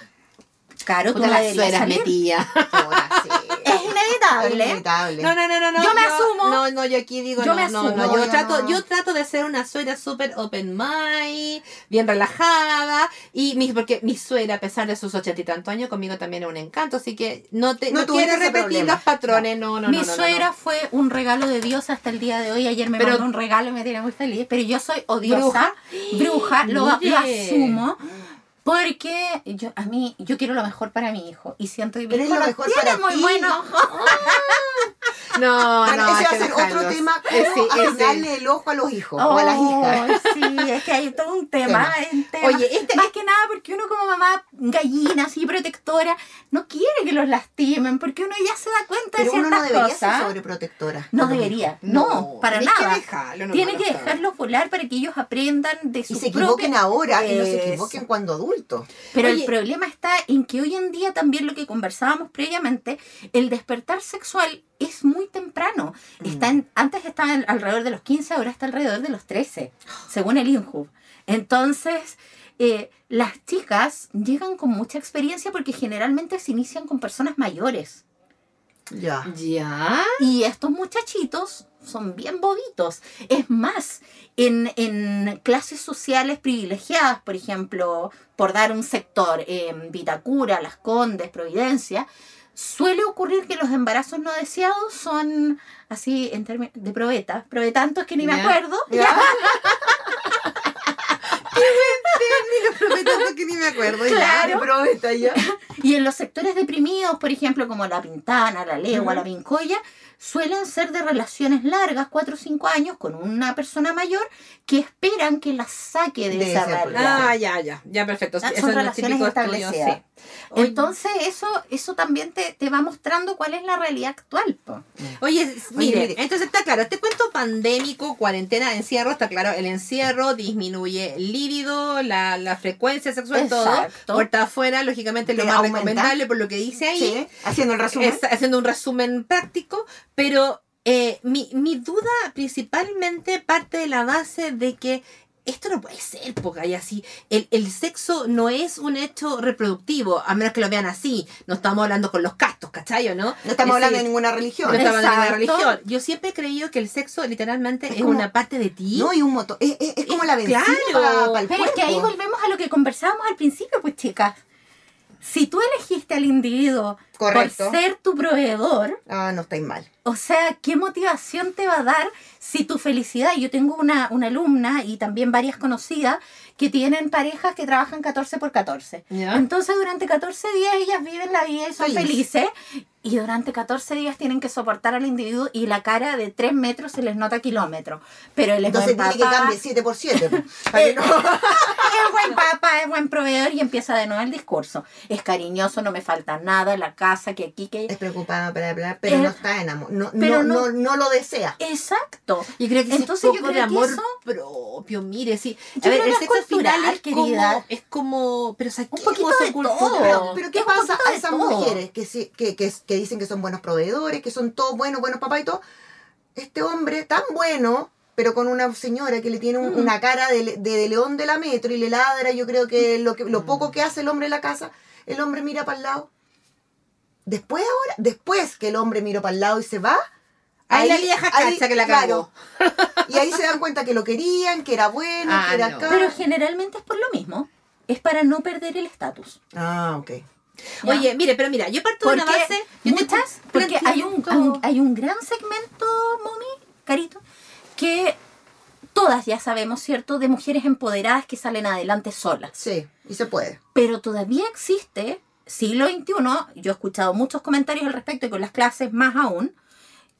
Claro, tú no las deberías metía. Sí. Es inevitable. Es inevitable. No, no, no, no, no. Yo me asumo. No, no, yo aquí digo, Yo no, me no, asumo. no, yo Yo trato, no. yo trato de ser una suegra súper open mind, bien relajada, y mi, porque mi suegra, a pesar de sus ochenta y tantos años, conmigo también es un encanto, así que no te, No no, quiero repetir problema. los patrones, no, no, Mi no, no, no, suegra no. fue un regalo de Dios hasta el día de hoy. Ayer me Pero- mandó un regalo y me tiene muy feliz. Pero yo soy odiosa, Bruja. bruja, lo, lo asumo. Porque yo, a mí, yo quiero lo mejor para mi hijo. Y siento que mi hijo lo mejor tiene para muy ti. bueno. No, Bueno, no, ese va a ser otro tema. Eh, ¿Cómo sí, ese- arruinarle el ojo a los hijos o a las hijas? Sí, es que hay todo un tema. Tema. tema. Oye, este- Más que nada porque uno como mamá gallina, así protectora, no quiere que los lastimen, porque uno ya se da cuenta Pero de uno ciertas no debería cosas. ser sobreprotectora. No debería, no, para nada. que dejarlo, no, Tiene que dejarlos volar para que ellos aprendan de su Y se equivoquen ahora y no se equivoquen cuando adultos. Pero el problema está en que hoy en día también lo que conversábamos previamente, el despertar sexual es muy temprano. Está en- antes estaba en- alrededor de los 15, ahora está alrededor de los 13, según el INJU. Entonces, eh, las chicas llegan con mucha experiencia porque generalmente se inician con personas mayores. Ya. Ya. Y estos muchachitos son bien bobitos. Es más, en, en clases sociales privilegiadas, por ejemplo, por dar un sector, en Vitacura, Las Condes, Providencia, suele ocurrir que los embarazos no deseados son así en términos de probeta, probetantos que ni me Ya. acuerdo. Ya. Ni los que ni me acuerdo. ya. Claro. Esta ya. Y en los sectores deprimidos, por ejemplo, como la Pintana, la Legua, Ujú. la Vincoya, suelen ser de relaciones largas, 4 o 5 años, con una persona mayor que esperan que las saque de, De esa realidad. Ah, ya, ya, ya, perfecto. Ah, Eso son es lo relaciones estudio, establecidas. sí. Oye, Entonces, eso, eso también te, te va mostrando cuál es la realidad actual. po. Oye, mire, mire. entonces está claro, este cuento pandémico, cuarentena, encierro, está claro, el encierro disminuye el líbido, la, la frecuencia sexual, Exacto. todo. Puerta afuera, lógicamente lo más aumenta. recomendable por lo que dice ahí. Sí, haciendo el resumen. Es- haciendo un resumen práctico, pero eh, mi, mi duda principalmente parte de la base de que esto no puede ser, porque hay así. El, el sexo no es un hecho reproductivo, a menos que lo vean así. No estamos hablando con los castos, ¿cachai o no? No estamos Es hablando de ninguna no religión. estamos hablando de Exacto. religión. Yo siempre he creído que el sexo literalmente es, Es como- una parte de ti. No, y un motor. Es, es- es como la benzina Claro. para el Pero es que ahí volvemos a lo que conversábamos al principio, pues chicas. Si tú elegiste al individuo Correcto. por ser tu proveedor, Ah, no estáis mal. O sea, ¿qué motivación te va a dar si tu felicidad? Yo tengo una, una alumna y también varias conocidas que tienen parejas que trabajan 14 por 14. Ya. Entonces, durante 14 días ellas viven la vida y son Feliz. felices. Y durante 14 días tienen que soportar al individuo y la cara de 3 metros se les nota kilómetros. Pero él es Entonces buen tiene que cambiar 7 por 7. Para que no... es buen papá, es buen proveedor y empieza de nuevo el discurso. Es cariñoso, no me falta nada, la casa, que aquí, que Es preocupada, bla, bla, pero no está enamorada. No, pero no, no- no, no lo desea. Exacto. Yo creo que Entonces, es yo poco creo de que amor eso- propio, mire, sí. A Yo ver, creo el sexo al final cultural, es querida. como, es como, pero saquemos poquito eso de cultural. todo. Pero, pero ¿qué Es un pasa poquito a de esas todo. mujeres que, sí- que, que, que dicen que son buenos proveedores, que son todos buenos, buenos papás y todo? Este hombre tan bueno, pero con una señora que le tiene un- una cara de, de león de la metro y le ladra, yo creo que lo, que lo poco que hace el hombre en la casa, el hombre mira para el lado. Después ahora, después que el hombre miró para el lado y se va, Ahí la vieja cacha que la cagó. Y ahí se dan cuenta que lo querían, que era bueno, Ah, que era no. acá. Pero generalmente es por lo mismo. Es para no perder el estatus. Ah, ok. ¿Ya? Oye, mire, pero mira, yo parto de una base. yo te muchas, porque hay un, un- hay un gran segmento, Momi, Carito, que todas ya sabemos, ¿cierto?, de mujeres empoderadas que salen adelante solas. Sí, y se puede. Pero todavía existe, siglo XXI, yo he escuchado muchos comentarios al respecto y con las clases más aún,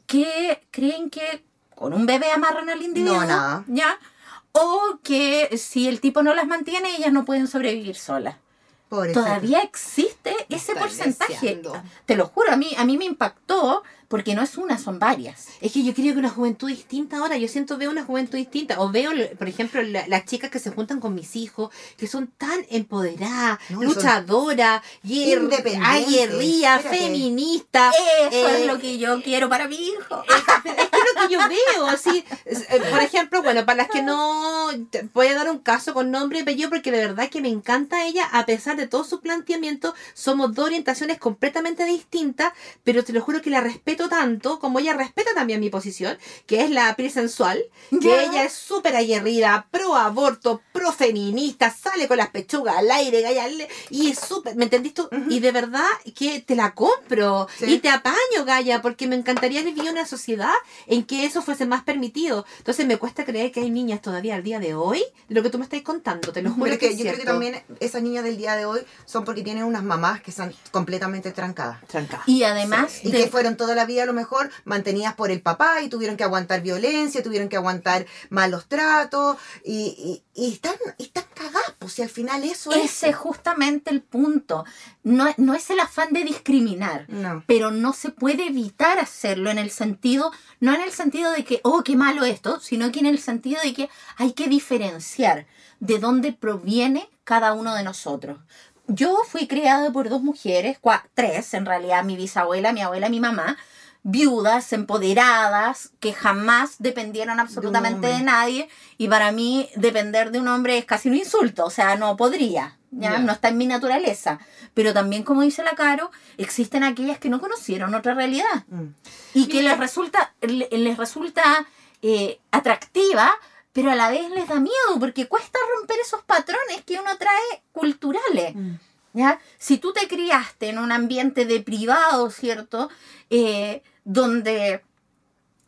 que creen que con un bebé amarran al individuo, No, nada. ¿ya? O que si el tipo no las mantiene, ellas no pueden sobrevivir solas. Pobrecita. Todavía existe ese porcentaje. deseando. Te lo juro, a mí, a mí me impactó porque no es una, son varias. Es que yo creo que una juventud distinta ahora, yo siento veo una juventud distinta, o veo, por ejemplo, la- las chicas que se juntan con mis hijos, que son tan empoderadas, No, luchadoras, aguerridas, feministas. Eso eh, es lo que yo quiero para mi hijo. es que lo que yo veo, así, es, eh, por ejemplo, bueno, para las que no, voy a dar un caso con nombre y apellido porque de verdad que me encanta ella, a pesar de todo su planteamiento, somos dos orientaciones completamente distintas, pero te lo juro que la respeto tanto, como ella respeta también mi posición, que es la piel sensual, que Ya. ella es súper aguerrida, pro aborto, pro feminista, sale con las pechugas al aire, gaya, y es súper, ¿me entendiste? tú? Y de verdad que te la compro Sí. y te apaño, Gaya, porque me encantaría vivir en una sociedad en que eso fuese más permitido. Entonces me cuesta creer que hay niñas todavía al día de hoy de lo que tú me estás contando, te lo juro Pero que, que es yo creo que cierto. también esas niñas del día de hoy son porque tienen unas mamás que están completamente trancadas. Tranca. Y además, Y de- que fueron toda la vida a lo mejor mantenidas por el papá y tuvieron que aguantar violencia, tuvieron que aguantar malos tratos y, y, y están, están cagadas, pues si al final eso ese es justamente el punto. No, no es el afán de discriminar. es... No. pero no se puede evitar hacerlo en el sentido, no en el sentido de que, oh, qué malo esto, sino que en el sentido de que hay que diferenciar de dónde proviene cada uno de nosotros. Yo fui criada por dos mujeres, cua- tres en realidad, mi bisabuela, mi abuela, mi mamá, viudas, empoderadas, que jamás dependieron absolutamente de, nadie y para mí depender de un hombre es casi un insulto, o sea, no podría, ¿ya? No está en mi naturaleza. Pero también, como dice la Caro, existen aquellas que no conocieron otra realidad Mm. y que les resulta, le- les resulta eh, atractiva, pero a la vez les da miedo porque cuesta romper esos patrones que uno trae culturales. ¿ya? Si tú te criaste en un ambiente de privado, ¿cierto? Eh, donde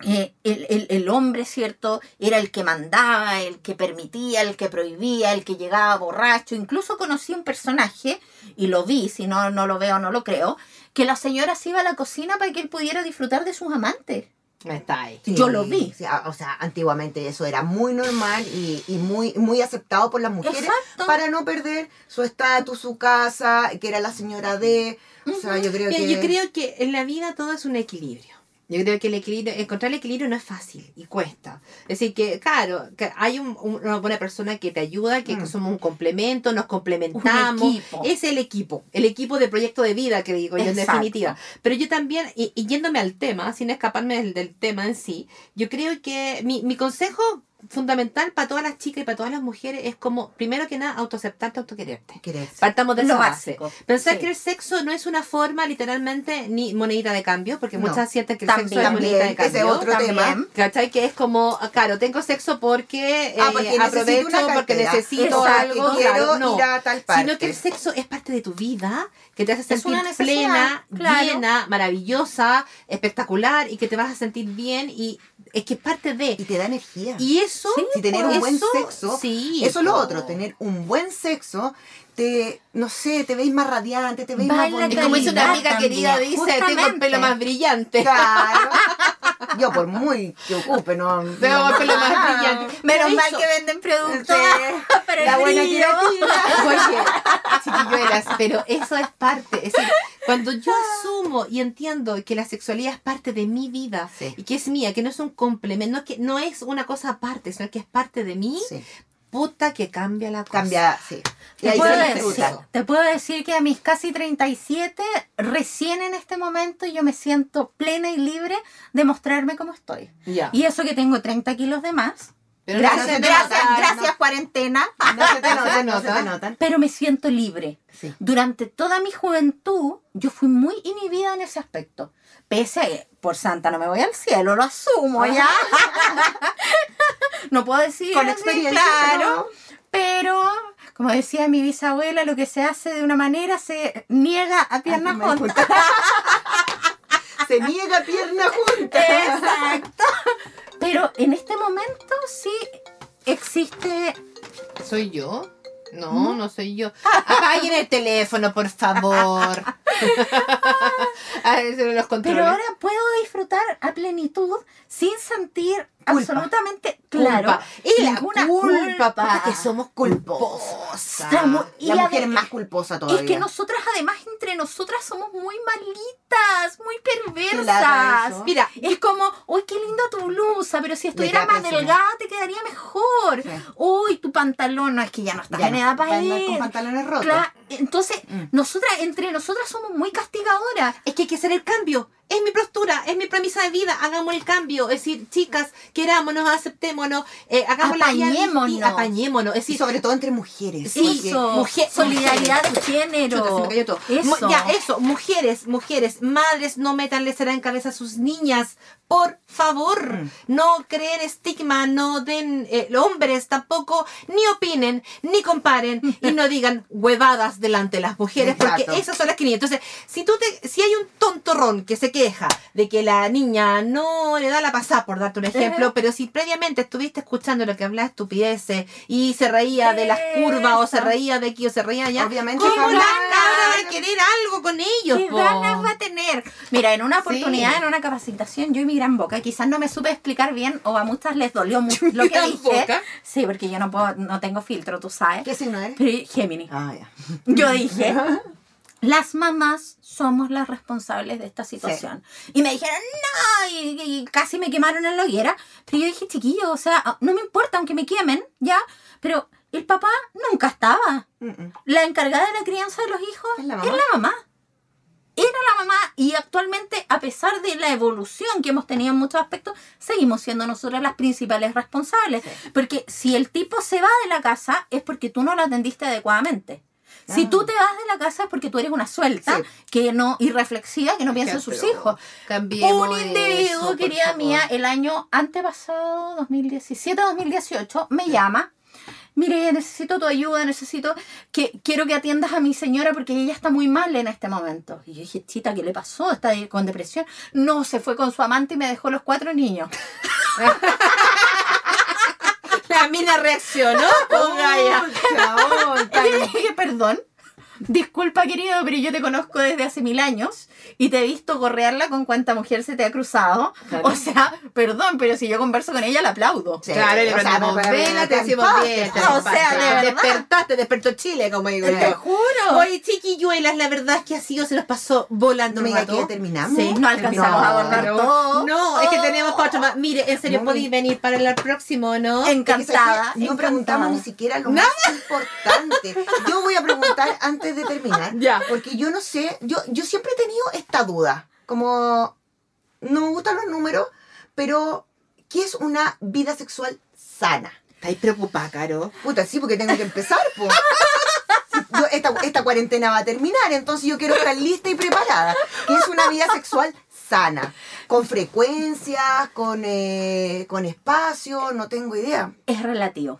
eh, el, el- el hombre, ¿cierto? Era el que mandaba, el que permitía, el que prohibía, el que llegaba borracho. Incluso conocí un personaje, y lo vi, si no, no lo veo, no lo creo, que la señora se iba a la cocina para que él pudiera disfrutar de sus amantes. Está ahí. Yo lo vi. Sí, o sea, antiguamente eso era muy normal y, y muy, muy aceptado por las mujeres Exacto. para no perder su estatus, su casa, que era la señora de... O sea, yo creo Mira, que... yo creo que en la vida todo es un equilibrio. Yo creo que el equilibrio, encontrar el equilibrio no es fácil y cuesta. Es decir, que claro, que hay un- un- una buena persona que te ayuda, que Mm. somos un complemento, nos complementamos. Es el equipo, el equipo de proyecto de vida que digo yo en definitiva. Pero yo también, y, y yéndome al tema, sin escaparme del, del tema en sí, yo creo que mi, mi consejo fundamental para todas las chicas y para todas las mujeres es como, primero que nada, autoaceptarte, autoquererte. Quererse. Partamos de Lo esa base. básico, Pensar sí. que el sexo no es una forma literalmente ni monedita de cambio, porque No. muchas sienten que el También. sexo es monedita de También, ese cambio. otro También. tema. ¿Cachai? Que es como, ah, claro, tengo sexo porque, eh, Ah, porque aprovecho, porque necesito algo. quiero claro, no. ir a tal parte. Sino que el sexo es parte de tu vida, que te hace Es sentir plena, claro. llena, maravillosa, espectacular y que te vas a sentir bien y es que es parte de. Y te da energía. Y eso, Sí, si tener un eso, buen sexo, sí, eso es lo otro, tener un buen sexo, te, no sé, te veis más radiante, te veis más la Es bonita. como dice una amiga también, querida, dice, tengo el justamente. pelo más brillante. Claro. Yo por muy que ocupe, no. Tengo el pelo más Ah. brillante. Menos Pero mal eso- que venden productos Sí. para La buena creativa. Oye, chiquilluelas, pero eso es parte. Es decir, cuando yo asumo y entiendo que la sexualidad es parte de mi vida Sí. y que es mía, que no es un complemento, no es, que, no es una cosa aparte, sino que es parte de mí, Sí. puta que cambia la cosa. Cambia, sí. Te puedo, decir, te puedo decir que a mis casi 37, recién en este momento, yo me siento plena y libre de mostrarme como estoy. Ya. Y eso que tengo 30 kilos de más. Pero no gracias, se te gracias, gracias cuarentena. No se te No notan, no se te notan. Pero me siento libre. Sí. Durante toda mi juventud, yo fui muy inhibida en ese aspecto. Pese a que, por santa, no me voy al cielo, lo asumo ya. no puedo decir Con experiencia, claro. Pero, como decía mi bisabuela, lo que se hace de una manera se niega a piernas me juntas. Se niega pierna junta. Exacto. Pero en este momento sí existe ¿Soy yo? No, no soy yo. Apaguen el teléfono, por favor. Los. Pero ahora puedo disfrutar a plenitud sin sentir absolutamente claro Culpa. Y la culpa, puta, que somos culposas. Y La mujer más culposa todavía. Es que nosotras, además, entre nosotras somos muy malitas, muy perversas. Mira, Es como, uy, qué linda tu blusa, pero si estuviera más delgada te quedaría mejor. Sí. Uy, tu pantalón, no es que ya no estás Ya en no, edad para va a andar ir. con pantalones rotos. Entonces, Mm. nosotras, entre nosotras somos muy castigadoras. es que hay que hacer el cambio. Es mi postura, es mi premisa de vida. Hagamos el cambio. Es decir, chicas, querámonos, aceptémonos, eh, hagamos la Apañémonos. distinta, Apañémonos. Es Y decir, sobre todo entre mujeres. Eso, mujer- solidaridad mujeres. de género. Chuta, se me cayó todo. Eso. Ya, eso, mujeres, mujeres, madres, no metanle cera en cabeza a sus niñas. Por favor, Mm. no creen estigma, no den, eh, hombres tampoco, ni opinen, ni comparen y no digan huevadas delante de las mujeres, porque esas son las que ni- Entonces, si tú te, si hay un tontorrón que se queja de que la niña no le da la pasada, por darte un ejemplo, pero si previamente estuviste escuchando lo que hablaba estupideces y se reía de las curvas o se reía de aquí o se reía allá, Obviamente ¿cómo la va a querer algo con ellos? ¿Qué ganas va a tener? Mira, en una oportunidad, Sí. en una capacitación, yo y mi gran boca, quizás no me supe explicar bien o a muchas les dolió mucho lo que dije. boca? Sí, porque yo no puedo, no tengo filtro, tú sabes. ¿Qué signo eres? Pero Gemini. Ah, ya. Yo dije, las mamás somos las responsables de esta situación. Y me dijeron, no, y, y casi me quemaron en la hoguera. Pero yo dije, chiquillo, o sea, no me importa aunque me quemen, ya, pero el papá nunca estaba. La encargada de la crianza de los hijos Es la es mamá. la mamá. Era la mamá y actualmente, a pesar de la evolución que hemos tenido en muchos aspectos, seguimos siendo nosotras las principales responsables. Porque si el tipo se va de la casa es porque tú no lo atendiste adecuadamente. Si tú te vas de la casa es porque tú eres una suelta, Sí. que no, irreflexiva, que no piensa en sus hijos. Un eso, individuo, por querida mía, el año antepasado, 2017-2018, me llama. Mire, necesito tu ayuda, necesito que quiero que atiendas a mi señora porque ella está muy mal en este momento. Y yo dije, chita, ¿qué le pasó? ¿Está con depresión? No, se fue con su amante y me dejó los cuatro niños. La mina reaccionó, oh, Y dije, perdón. Disculpa, querido, pero yo te conozco desde hace mil años y te he visto gorrearla con cuánta mujer se te ha cruzado. Claro. O sea, perdón, pero si yo converso con ella, la aplaudo. Sí, Claro, le o pero- vela, te decimos bien. O sea, de verdad. despertaste, despertó Chile, como digo Te yo. juro. Oye, chiquilluelas, la verdad es que así se nos pasó volando No diga que ya terminamos. Sí, no alcanzamos No, a abordar todo. No, es que tenemos cuatro más. Mire, en serio, No, podéis no. venir para el próximo, ¿no? Encantada. No preguntamos ni siquiera lo más importante. Yo voy a preguntar antes de terminar. Ya. Porque yo no sé, yo, yo siempre he tenido esta duda. Como no me gustan los números, pero ¿qué es una vida sexual sana? ¿Estáis preocupada, Caro? Puta, sí, porque tengo que empezar. Yo- esta, esta cuarentena va a terminar, entonces yo quiero estar lista y preparada. ¿Qué es una vida sexual sana? Con frecuencias, con, eh, con espacio, no tengo idea. Es relativo.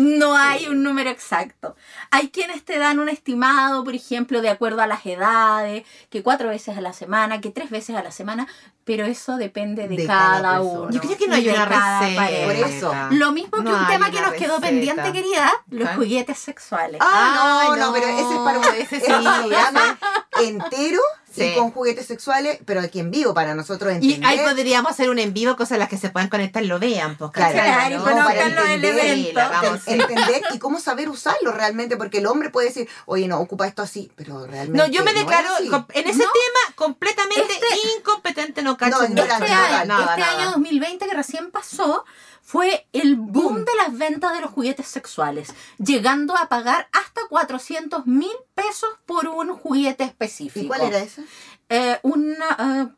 No hay un número exacto. Hay quienes te dan un estimado, por ejemplo, de acuerdo a las edades, que cuatro veces a la semana, que tres veces a la semana, pero eso depende de, De cada, cada uno. Yo creo que no hay una receta. Por eso. Lo mismo que No un tema que nos quedó pendiente, querida, los ¿Ah? juguetes sexuales. Ah, no, no, pero ese es para un, ese sí, programa entero Sí. y con juguetes sexuales, pero aquí en vivo para nosotros Y entender. ahí podríamos hacer un en vivo, cosas a las que se puedan conectar lo vean, pues, Claro. Claro, y ¿no? conozcan para entender, en- entender y cómo saber usarlo realmente, porque el hombre puede decir, oye, no, ocupa esto así, pero realmente. No, yo me declaro en ese No. tema completamente Este- incompetente, no cacho No, ignorante, este año, nada, este nada. año 2020 que recién pasó fue el boom, de las ventas de los juguetes sexuales, llegando a pagar hasta 400 mil pesos por un juguete específico. ¿Y cuál era ese? Eh, una...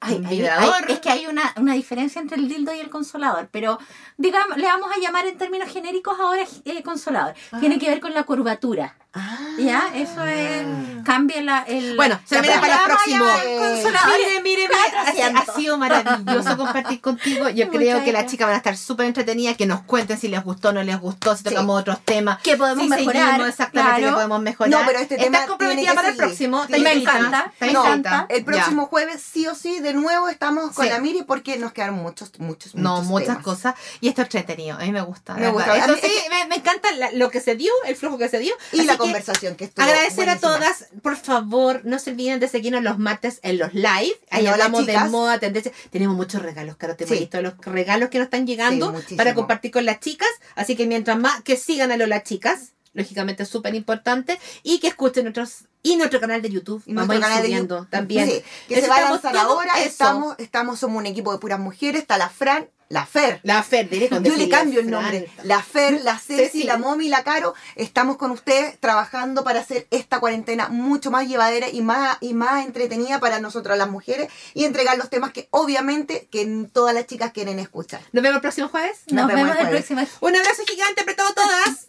ay, ¿Un ay, vibrador? ay, es que hay una, una diferencia entre el dildo y el consolador, pero digamos, le vamos a llamar en términos genéricos ahora eh, consolador. Tiene que ver con la curvatura. Ah. ¿Ya? Eso es. Cambia la, el. Bueno, se viene para el próximo. Mire, mire, mire, ha, 400. ha sido maravilloso compartir contigo. Yo Muchas creo que las gracias. chicas van a estar súper entretenidas, que nos cuenten si les gustó o no les gustó, si Sí. tocamos otros temas. Que podemos si mejorar, seguimos exactamente claro. que podemos mejorar. No, pero este tema ¿Estás comprometida tiene que para el próximo? Tiene Me encanta, ¿Te me No, encanta. el próximo jueves sí o sí, de nuevo estamos con Sí. la Miri porque nos quedaron muchos, muchos, No, muchas temas. cosas. Y esto es entretenido. A mí me gusta. Me gusta. Esto sí, me, encanta lo que se dio, el flujo que se dio. Y la conversación que estuvo Agradecer a todas, por favor, no se olviden de seguirnos los martes en los live. Ahí hablamos de moda, tendencia. Tenemos muchos regalos, Caro, te Sí. visto los regalos que nos están llegando Sí, para compartir con las chicas. Así que mientras más que sigan a Lola Chicas, lógicamente es súper importante, y que escuchen nuestros y nuestro canal de YouTube. Y Vamos nuestro canal de YouTube. también. Sí, que se va a lanzar ahora. eso. Estamos, estamos, somos un equipo de puras mujeres. Está la Fran, la Fer. La Fer, Yo le cambio el Fran. nombre. La Fer, la Ceci, Ceci. la Momi la Caro. Estamos con ustedes trabajando para hacer esta cuarentena mucho más llevadera y más, y más entretenida para nosotras las mujeres y entregar los temas que obviamente que todas las chicas quieren escuchar. Nos vemos el próximo jueves. Nos, Nos vemos vemos el el jueves. próximo. Un abrazo gigante apretado a todas.